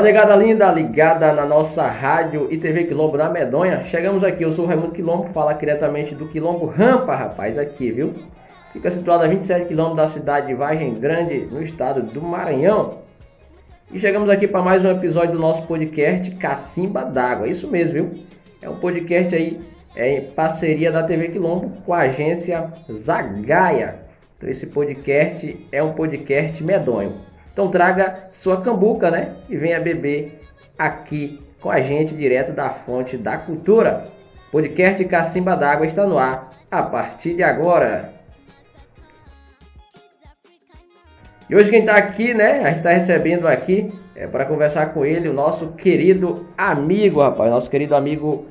Fala negada linda, ligada na nossa rádio e TV Quilombo da Medonha. Chegamos aqui, eu sou o Raimundo Quilombo, fala diretamente do Quilombo Rampa, rapaz, aqui, viu? Fica situado a 27 quilômetros da cidade de Vargem Grande, no estado do Maranhão. E chegamos aqui para mais um episódio do nosso podcast Cacimba d'Água. Isso mesmo, viu? É um podcast aí é, em parceria da TV Quilombo com a agência Zagaia. Então esse podcast é um podcast medonho. Então traga sua cambuca, né? E venha beber aqui com a gente direto da fonte da cultura. Podcast Cacimba d'Água está no ar a partir de agora. E hoje quem está aqui, né? A gente está recebendo aqui é, para conversar com ele o nosso querido amigo, rapaz, nosso querido amigo,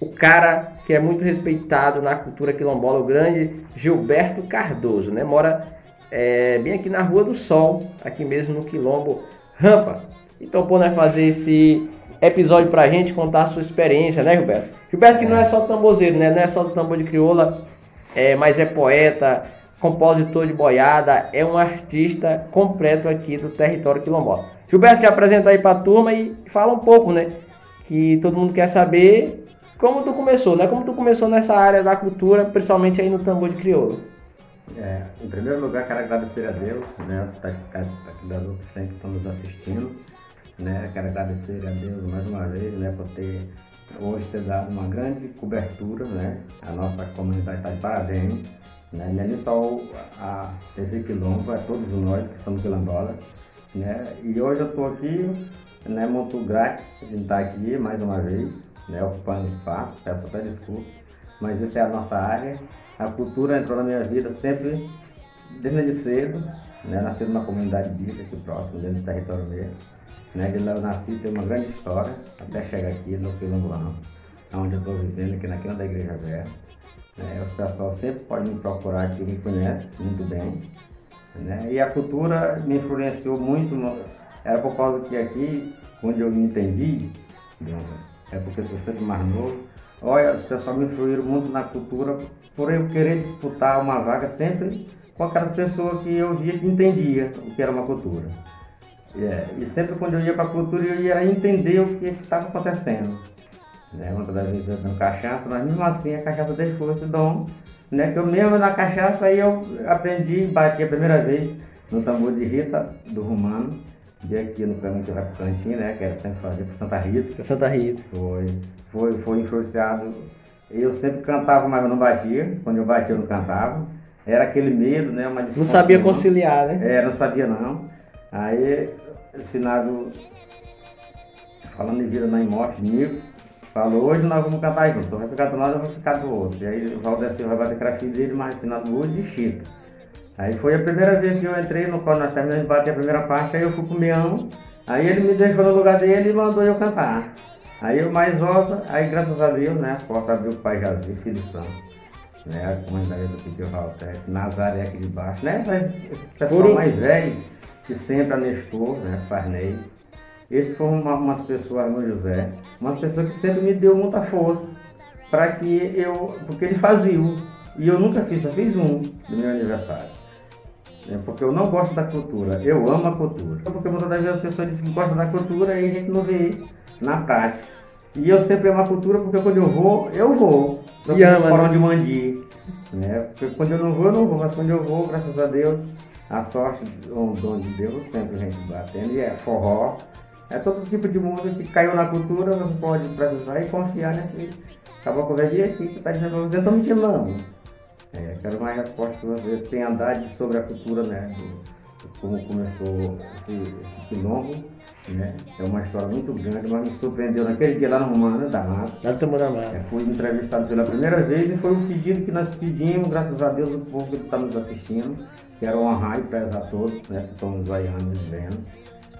o cara que é muito respeitado na cultura quilombola, o grande Gilberto Cardoso, né? Mora é, bem aqui na Rua do Sol, aqui mesmo no Quilombo Rampa. Então, pô, né, fazer esse episódio pra gente contar a sua experiência, né, Gilberto? Gilberto que não é só tambozeiro, né? Não é só do tambor de crioula, é, mas é poeta, compositor de boiada, é um artista completo aqui do território quilombola. Gilberto, te apresenta aí pra turma e fala um pouco, né? Que todo mundo quer saber como tu começou, né? Como tu começou nessa área da cultura, principalmente aí no tambor de crioula. É, em primeiro lugar, quero agradecer a Deus, né, os taxistas que sempre estão nos assistindo. Né, quero agradecer a Deus mais uma vez né, por ter hoje ter dado uma grande cobertura. Né, a nossa comunidade está de parabéns. Né, é só a TV Quilombo, é todos nós que somos quilombolas. Né, e hoje eu estou aqui, né, muito grátis de estar aqui mais uma vez, né, ocupando espaço, peço até desculpa, mas essa é a nossa área a cultura entrou na minha vida sempre desde cedo, né? Nasci numa comunidade bíblica aqui próximo, dentro do território mesmo. Né? De lá eu nasci, tem uma grande história, até chegar aqui no Quilomboano, onde eu estou vivendo, aqui na quina da Igreja Velha. Né? O pessoal sempre pode me procurar aqui, me conhece muito bem. Né? E a cultura me influenciou muito, no... era por causa que aqui, onde eu me entendi, é porque eu sou sempre mais novo, olha, os pessoal me influíram muito na cultura por eu querer disputar uma vaga sempre com aquelas pessoas que eu via que entendia o que era uma cultura. É, e sempre quando eu ia para a cultura eu ia entender o que estava acontecendo. Né? Muitas das vezes eu cachaça, mas mesmo assim a cachaça deixou esse dom. Né? Que eu mesmo na cachaça aí eu aprendi, bati a primeira vez no tambor de Rita do Romano, de aqui no caminho que vai para o cantinho, né? Que era sempre fazer para Santa Rita. Para Santa Rita. Foi, foi, foi influenciado eu sempre cantava, mas eu não batia. Quando eu batia, eu não cantava. Era aquele medo, né? Uma não sabia conciliar, né? É, não sabia não. Aí, ensinado, falando em vida na morte, Nico, falou, hoje nós vamos cantar junto. Então vai ficar do lado, eu vou ficar do outro. E aí o Valdecir vai bater aquela filha dele, mas ensinado hoje de Chico. Aí foi a primeira vez que eu entrei no qual nós terminamos de bater a primeira parte, aí eu fui pro Meão. Aí ele me deixou no lugar dele e mandou eu cantar. Aí eu mais osa, aí graças a Deus, né, a porta abriu o Pai Jazi, filho de São, né, a comunidade do Piquio Valtex, Nazaré aqui de baixo, né, esses pessoal mais velho, que sempre a Nestor, né, Sarney, esses foram uma, umas pessoas, no José, umas pessoas que sempre me deu muita força, para que eu, porque ele fazia, e eu nunca fiz, só fiz um do meu aniversário. É porque eu não gosto da cultura, eu amo a cultura. Porque muitas das vezes as pessoas dizem que gostam da cultura e a gente não vê na prática. E eu sempre amo a cultura porque quando eu vou, eu vou. Eu e ama, né? de mandi. Né? Porque quando eu não vou, eu não vou. Mas quando eu vou, graças a Deus, a sorte, o dom de Deus, sempre a gente batendo. E é forró. É todo tipo de música que caiu na cultura, você pode precisar e confiar nesse caboclo velho aqui que está dizendo, você não me chamando. É, quero mais resposta que você tem andado sobre a cultura, né? Do, como começou esse, esse quilombo né? É uma história muito grande, mas me surpreendeu naquele dia lá no Romano, da Mata. Lá no da Mata. É, fui entrevistado pela primeira vez e foi um pedido que nós pedimos, graças a Deus, o povo que está nos assistindo. Quero honrar e prezar a todos, né? Que estão nos vaiando, vendo.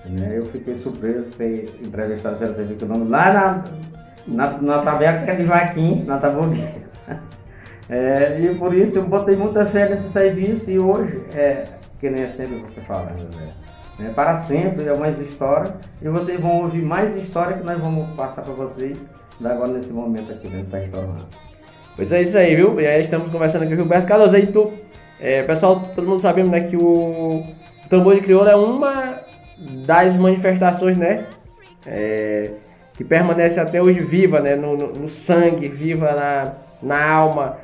Né? Eu fiquei surpreso de ser entrevistado pela TV Quilombo lá na, na, na taberna de Vaquim, na Tabogueira. É, e por isso eu botei muita fé nesse serviço e hoje, é, que nem é sempre você fala, né, né, para sempre, é mais história. E vocês vão ouvir mais história que nós vamos passar para vocês agora nesse momento aqui dentro do território Pois é isso aí, viu? E aí estamos conversando aqui com o Roberto Carlos. Aí tu, é, pessoal, todo mundo sabendo né, que o tambor de crioula é uma das manifestações, né? é, que permanece até hoje viva, né? No, no, no sangue, viva na, na alma,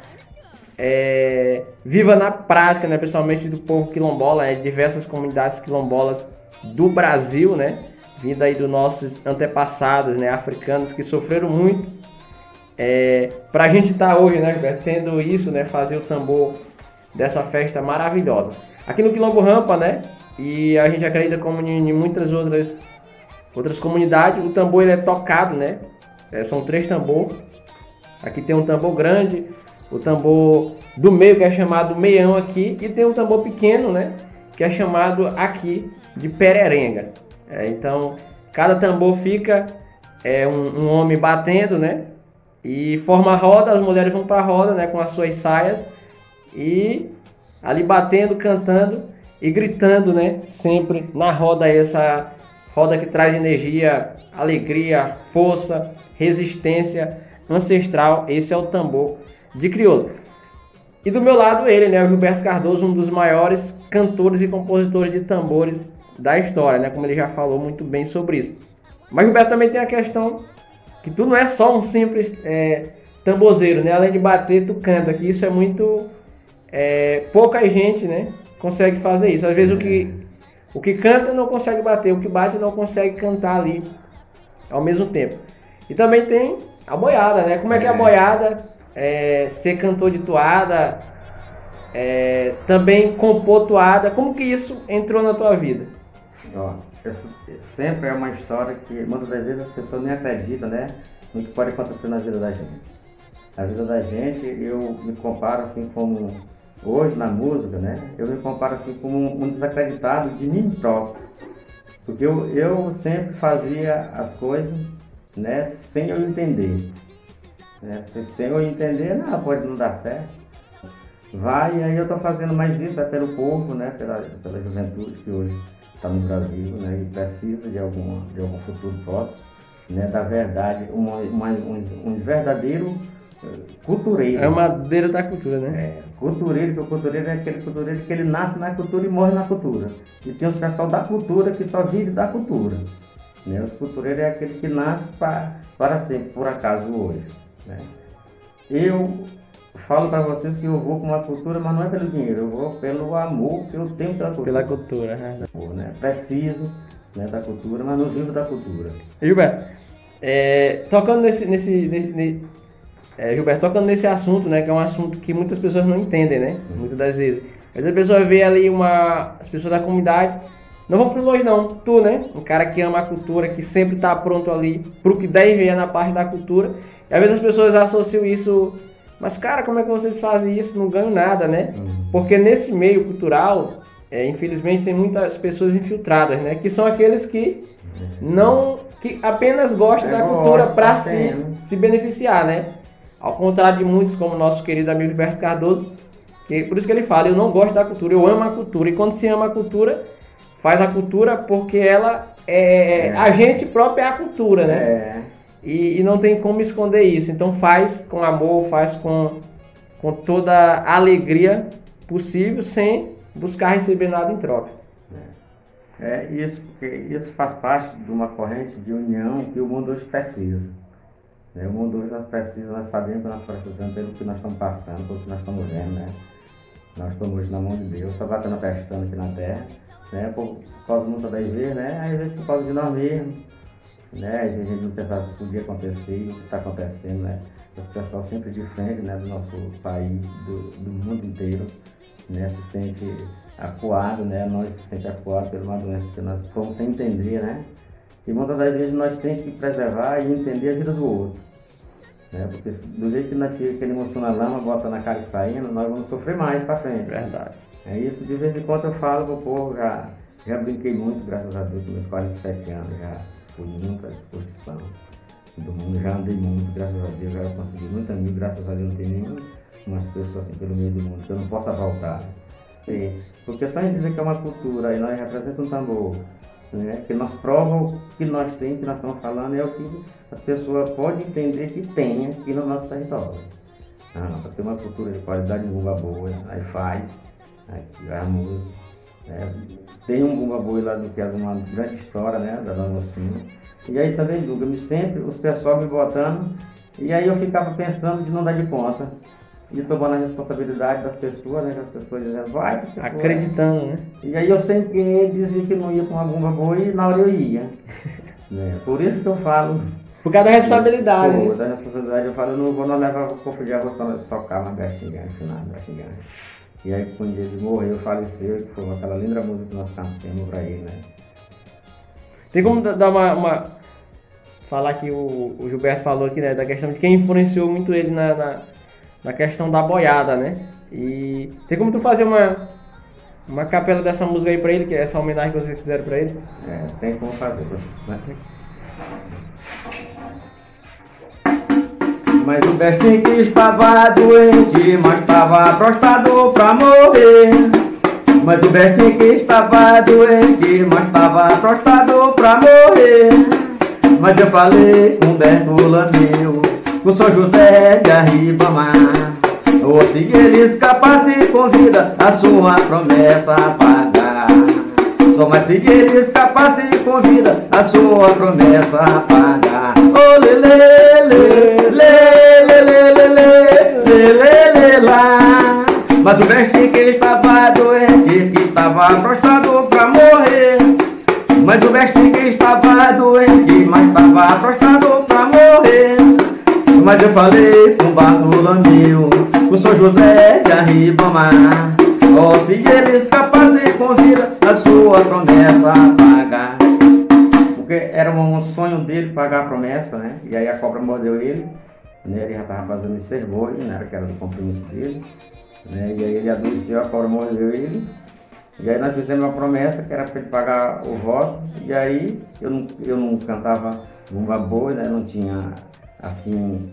é, viva na prática, né? Principalmente do povo quilombola, né? diversas comunidades quilombolas do Brasil, né? Vindo aí dos nossos antepassados, né? Africanos que sofreram muito. É, para a gente estar tá hoje, né, Gilberto, tendo isso, né? Fazer o tambor dessa festa maravilhosa. Aqui no Quilombo Rampa, né? E a gente acredita como em muitas outras outras comunidades, o tambor ele é tocado, né? É, são três tambor. Aqui tem um tambor grande, o tambor do meio que é chamado meião aqui e tem um tambor pequeno, né? Que é chamado aqui de pererenga. É, então cada tambor fica é, um, um, homem batendo, né? E forma a roda, as mulheres vão para a roda, né? Com as suas saias e ali batendo, cantando e gritando, né? Sempre na roda essa roda que traz energia, alegria, força, resistência ancestral. Esse é o tambor de crioulo. E do meu lado ele, né, o Gilberto Cardoso, um dos maiores cantores e compositores de tambores da história, né, como ele já falou muito bem sobre isso. Mas o Gilberto também tem a questão que tu não é só um simples é, tambozeiro, né, além de bater, tu canta, que isso é muito... É, pouca gente, né, consegue fazer isso. Às vezes o que o que canta não consegue bater, o que bate não consegue cantar ali ao mesmo tempo. E também tem a boiada, né? Como é que é a é. boiada, é, ser cantor de toada, é, também compor toada, como que isso entrou na tua vida? Ó, sempre é uma história que muitas das vezes as pessoas nem acreditam, né? No que pode acontecer na vida da gente. Na vida da gente, eu me comparo assim como hoje na música, né, eu me comparo assim como um desacreditado de mim próprio. Porque eu, eu sempre fazia as coisas né, sem eu entender. Né? Sem eu entender, não, pode não dar certo. Vai, e aí eu estou fazendo mais isso, é pelo povo, né, pela, pela juventude que hoje está no Brasil né, e precisa de, alguma, de algum futuro próximo, né, da verdade, uma, uma, uns, uns verdadeiros cultureiro. É uma madeira da cultura, né? É, cultureiro, que o cultureiro é aquele cultureiro que ele nasce na cultura e morre na cultura. E tem os pessoal da cultura que só vive da cultura. Né? Os cultureiros é aquele que nasce pra, para sempre, por acaso hoje. Né? Eu falo para vocês que eu vou com uma cultura, mas não é pelo dinheiro, eu vou pelo amor que eu tenho pela cultura. Pela cultura, né? né? Preciso né, da cultura, mas não vivo da cultura. Gilberto, é, tocando nesse, nesse, nesse é, Gilberto, tocando nesse assunto, né, que é um assunto que muitas pessoas não entendem, né, uhum. muitas das vezes. Às vezes a pessoa vê ali uma, as pessoas da comunidade, não vão pro longe não, tu, né, um cara que ama a cultura, que sempre está pronto ali pro que deve é na parte da cultura, e às vezes as pessoas associam isso, mas cara, como é que vocês fazem isso? Não ganham nada, né? Uhum. Porque nesse meio cultural, é, infelizmente tem muitas pessoas infiltradas, né, que são aqueles que não, que apenas gostam da cultura para se, se beneficiar, né? Ao contrário de muitos, como nosso querido amigo Gilberto Cardoso, que por isso que ele fala, eu não gosto da cultura, eu amo a cultura. E quando se ama a cultura, faz a cultura porque ela é, é. a gente própria é a cultura, né? É. E, e, não tem como esconder isso. Então faz com amor, faz com, com toda a alegria possível, sem buscar receber nada em troca. É, isso, isso faz parte de uma corrente de união que o mundo hoje precisa. Né? O mundo hoje nós precisamos, nós sabemos que nós precisamos pelo que nós estamos passando, pelo que nós estamos vendo, né? Nós estamos na mão de Deus, só batendo a pestana aqui na terra, né? Por, causa muitas das vezes, né? Às vezes por causa de nós mesmos, né? A gente não pensava que podia acontecer o que está acontecendo, né? Esse pessoal sempre de frente, né? Do nosso país, do, do mundo inteiro, né? Se sente acuado, né? Nós se sente acuado por uma doença que nós estamos sem entender, né? E muitas das vezes nós temos que preservar e entender a vida do outro. Né? Porque do jeito que nós tira aquele emoção na lama, bota na cara e saindo, nós vamos sofrer mais para frente. Verdade. É isso, de vez em quando eu falo pro povo, já, já brinquei muito, graças a Deus, com meus 47 anos, já fui muito à disposição do mundo, já andei muito, graças a Deus, já consegui muito amigo, graças a Deus não tem nenhumas pessoas assim pelo meio do mundo que eu não possa voltar. Sim, porque só em dizer que é uma cultura e nós representamos um tambor, né? que nós provamos que nós temos, que nós estamos falando, é o que as pessoas podem entender que tem aqui no nosso território. Ah, para ter uma cultura de qualidade de bumba boa, aí faz, aí vai a música. Né? Tem um bumba boi lá do que é uma grande história, né? Da Dona Mocinha. E aí também, Duga, sempre, os pessoal me botando, e aí eu ficava pensando de não dar de conta. E tomando a responsabilidade das pessoas, né? Que as pessoas dizendo, vai, pessoa. Acreditando, né? E aí eu sempre dizia que não ia com uma bomba boa e na hora eu ia. né? Por isso que eu falo. Por causa da responsabilidade. Por né? da responsabilidade, eu falo, eu não vou não levar o corpo de água para socar uma gastinha, final, gastinha. E aí quando ele morreu, faleceu, que foi aquela linda música que nós cantamos pra ele, né? Tem como dar uma, uma- falar que o, o Gilberto falou aqui, né, da questão de quem influenciou muito ele na, na, na questão da boiada, né? E tem como tu fazer uma uma capela dessa música aí pra ele, que é essa homenagem que vocês fizeram pra ele? É, tem como fazer. Mas o bestinho que estava doente, mas estava prostrado pra morrer. Mas o bestinho que estava doente, mas estava prostrado pra morrer. Mas eu falei com Bertula meu, o São José de Arribamar. Ou se ele escapar, se convida a sua promessa a pagar. Só mais se ele escapar, se convida a sua promessa a pagar. Ô oh, lele, lele, lele, lele, lele, lele, lá. Mas o veste que estava doente, que estava prostrado. Falei com Bartolomeu, com São José de Arribamar. Oh, se ele escapasse com vida, a sua promessa a pagar. Porque era um sonho dele pagar a promessa, né? E aí a cobra mordeu ele, né? Ele já estava fazendo esse sermões, né? Que era do compromisso dele. Né? E aí ele adoeceu, a cobra mordeu ele. E aí nós fizemos uma promessa que era para ele pagar o voto. E aí eu não, eu não cantava uma boa, né? Não tinha assim,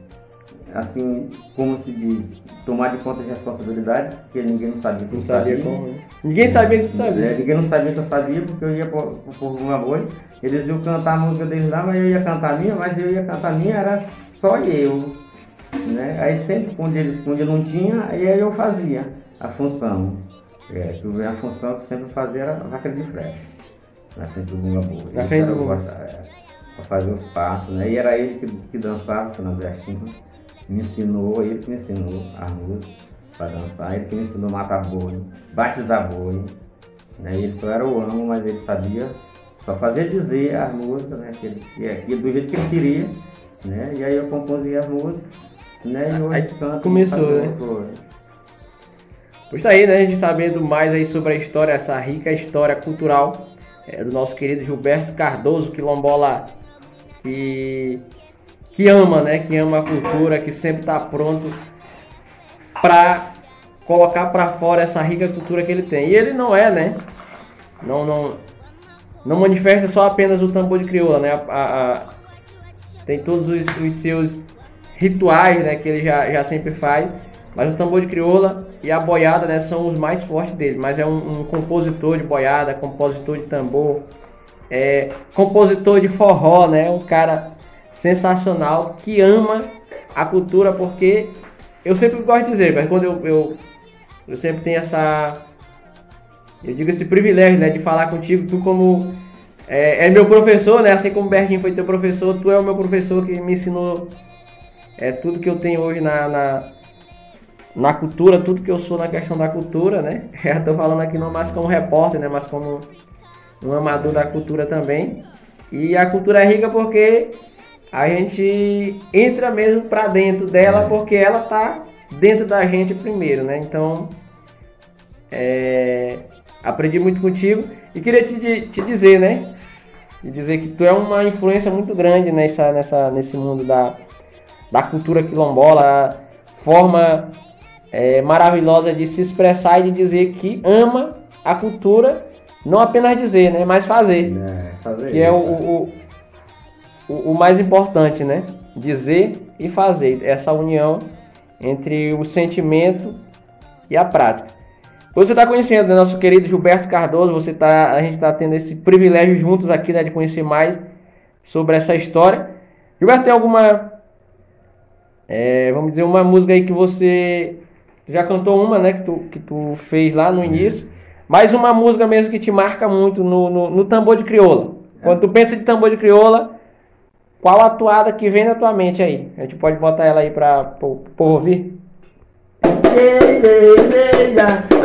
assim, como se diz, tomar de conta de responsabilidade, porque ninguém não sabia que eu Não sabia sabia. como, né? Ninguém sabia que tu É, sabia. ninguém não sabia que eu sabia, porque eu ia por, por uma boi. Eles iam cantar a música deles lá, mas eu ia cantar a minha, mas eu ia cantar a minha, era só eu. Né? Aí sempre, quando ele, quando ele não tinha, aí eu fazia a função. É, que eu- a função que sempre fazia era vaca de frecha. Na frente do bunga boa. Na frente do bunga. é, pra fazer os passos, né? E era ele que, que dançava, Fernando Bertinho. Me ensinou, ele que me ensinou a música para dançar, ele que me ensinou a matar boi, batizar boi. Né? Ele só era o amo, mas ele sabia, só fazia dizer as músicas, né? Que ele, que aquilo do jeito que ele queria. Né? E aí eu compunha as músicas, né? E hoje Aí canto. começou, né? Pois tá aí, né? A gente sabendo mais aí sobre a história, essa rica história cultural é, do nosso querido Gilberto Cardoso, quilombola que, que ama, né? Que ama a cultura, que sempre tá pronto para colocar para fora essa rica cultura que ele tem. E ele não é, né? Não, não, não manifesta só apenas o tambor de crioula, né? A- a- a- tem todos os, os seus rituais, né? Que ele já, já sempre faz. Mas o tambor de crioula e a boiada, né? São os mais fortes dele. Mas é um, um compositor de boiada, compositor de tambor, é, compositor de forró, né? Um cara sensacional que ama a cultura porque eu sempre gosto de dizer, mas quando eu, eu, eu sempre tenho essa eu digo esse privilégio, né, de falar contigo, tu como é, é meu professor, né, assim como o Bertinho foi teu professor, tu é o meu professor que me ensinou é, tudo que eu tenho hoje na, na, na cultura, tudo que eu sou na questão da cultura, né, eu tô falando aqui não mais como repórter, né, mas como um amador da cultura também, e a cultura é rica porque a gente entra mesmo pra dentro dela porque ela tá dentro da gente primeiro, né? Então, é, aprendi muito contigo e queria te, te dizer, né? Te dizer que tu é uma influência muito grande nessa, nessa, nesse mundo da, da cultura quilombola, forma é, maravilhosa de se expressar e de dizer que ama a cultura, não apenas dizer, né? Mas fazer. É, fazer Que é o, o, o, o mais importante, né? Dizer e fazer. Essa união entre o sentimento e a prática. Você está conhecendo né, nosso querido Gilberto Cardoso, você tá, a gente está tendo esse privilégio juntos aqui né, de conhecer mais sobre essa história. Gilberto, tem alguma, é, vamos dizer, uma música aí que você já cantou uma, né, que tu, que tu fez lá no início, mas uma música mesmo que te marca muito no, no, no tambor de crioula. Quando tu pensa de tambor de crioula, qual a toada que vem na tua mente aí? A gente pode botar ela aí pra, pra, pra ouvir?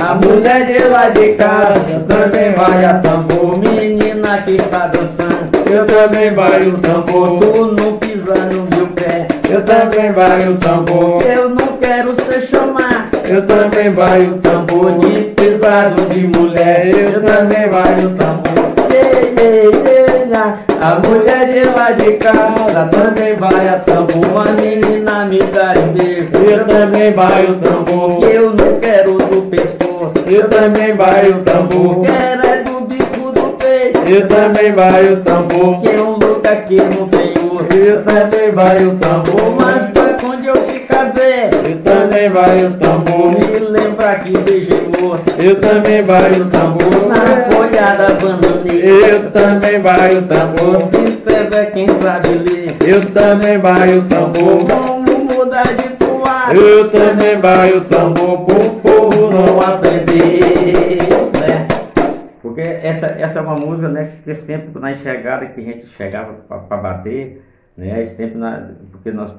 A mulher de lá de casa também vai a tambor, menina que está dançando. Eu também vai o tambor, tu não pisa no meu pé. Eu também vai o tambor, eu não quero ser chamar. Eu também vai o tambor de pesado de mulher. Eu também vai o tambor. A mulher de lá de casa também vai a tambor. A menina me dá um beijo. Eu também vai o tambor. Eu não quero do pescoço. Eu também vai o tambor. Quero é do bico do peito. Eu também vai o tambor. Que é um lugar que não tem osso. Eu também vai o tambor. Mas foi onde eu ficar velho. Eu também vai o tambor. Me lembra que beijei Eu também vai o tambor. Na folhada bananeira. Eu também vai o tambor. Se escreve quem sabe ler. Eu também vai o tambor. Vamos mudar de toalha. Eu também vai o tambor pro povo não aprender. Né? Porque essa, essa é uma música, né, que sempre na chegada que a gente chegava para bater, né, sempre na, porque nós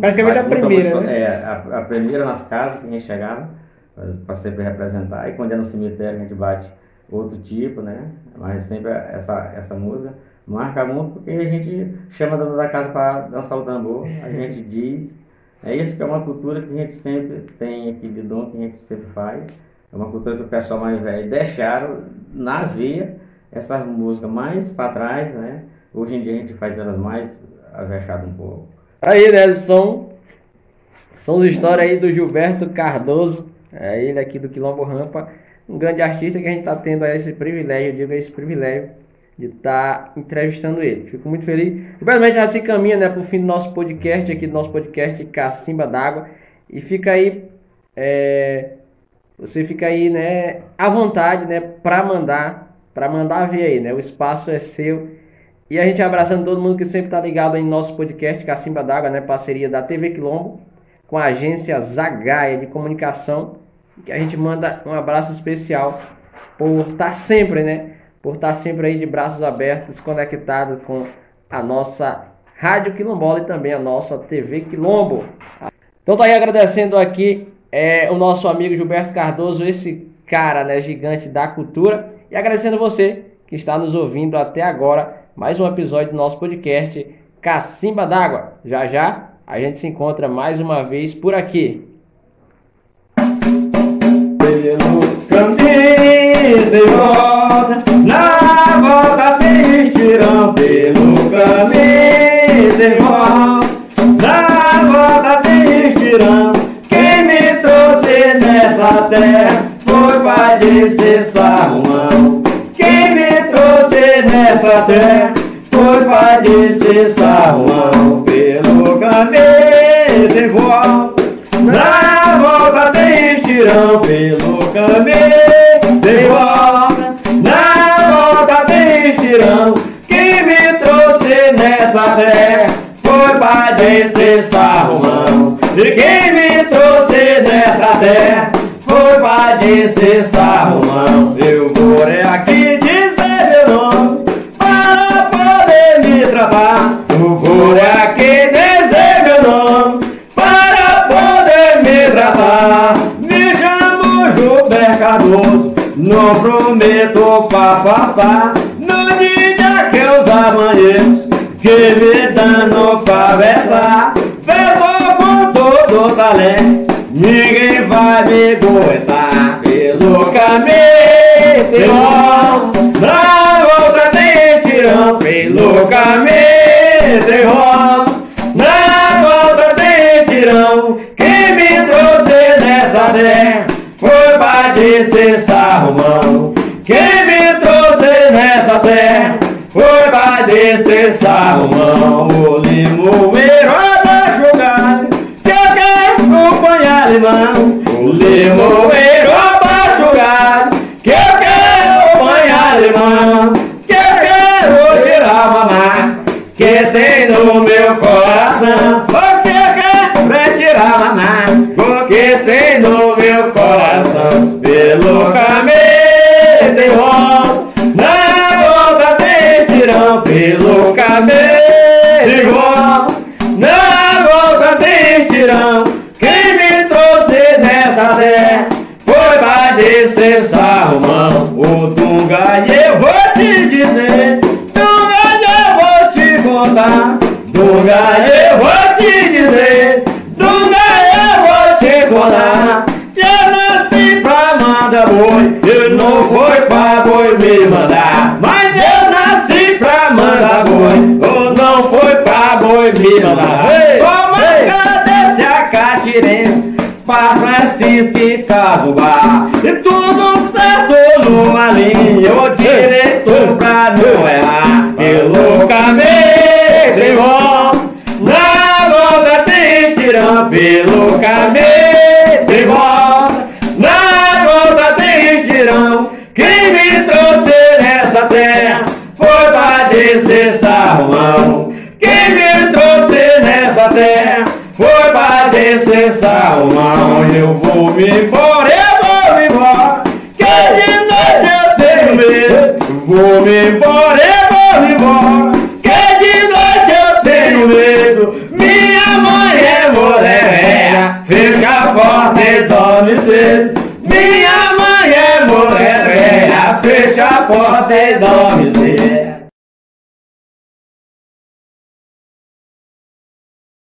Praticamente a muito- primeira, muito- né? É, a, a primeira nas casas que a gente chegava para sempre representar, e quando é no cemitério a gente bate outro tipo, né? Mas sempre essa, essa música marca muito porque a gente chama a dona da casa para dançar o tambor, a gente diz. É isso que é uma cultura que a gente sempre tem aqui de dom, que a gente sempre faz. É uma cultura que o pessoal mais velho deixaram na veia essas músicas mais para trás, né? Hoje em dia a gente faz elas mais avechadas um pouco. Aí, né? São, são as histórias aí do Gilberto Cardoso, é ele aqui do Quilombo Rampa, um grande artista que a gente está tendo esse privilégio, eu digo esse privilégio de estar entrevistando ele. Fico muito feliz. Gente já se caminha né, para o fim do nosso podcast, aqui do nosso podcast Cacimba d'Água, e fica aí, é, você fica aí, né, à vontade, né, para mandar, para mandar ver aí, né, o espaço é seu. E a gente abraçando todo mundo que sempre tá ligado no nosso podcast Cacimba d'Água, né? Parceria da TV Quilombo com a agência Zagaia de comunicação. Que a gente manda um abraço especial por estar sempre, né? Por estar sempre aí de braços abertos, conectado com a nossa Rádio Quilombola e também a nossa TV Quilombo. Então tá aí agradecendo aqui é, o nosso amigo Gilberto Cardoso, esse cara né, gigante da cultura. E agradecendo você que está nos ouvindo até agora. Mais um episódio do nosso podcast Cacimba d'Água. Já já a gente se encontra mais uma vez por aqui. Pelo caminho de volta, na volta tem estirão. Pelo caminho de volta, na volta tem estirão. Quem me trouxe nessa terra foi Pai de Salomão. Quem me trouxe nessa terra foi Pai de Salomão. Pelo caminho de volta. Estirão pelo caminho de volta. Na volta tem estirão. Quem me trouxe nessa terra foi para descer Salomão. E quem me trouxe nessa terra foi para descer Salomão. Eu é aqui dizer meu nome para poder me tratar. Eu vou não prometo papapá. No dia que eu os amanheço, que me dando pra versar. Verso com todo talento, ninguém vai me aguentar. eu vou te dizer, Dunga eu vou te contar, Dunga eu vou te dizer, Dunga eu vou te contar. Se eu nasci pra mandar boi, eu não foi pra boi me mandar, mas eu nasci pra mandar boi, ou não foi pra boi me mandar. Ei, Toma ei. cadê a catirenha, pra Francisco e Cabubá, e tudo certo numa linha, eu digo pra não errar. Pelo caminho, tribom, na volta tem tirão. Pelo caminho, tribom, na volta tem tirão. Quem me trouxe nessa terra foi pra descer Salomão. Quem me trouxe nessa terra foi pra descer Salomão. Eu vou me embora, Vou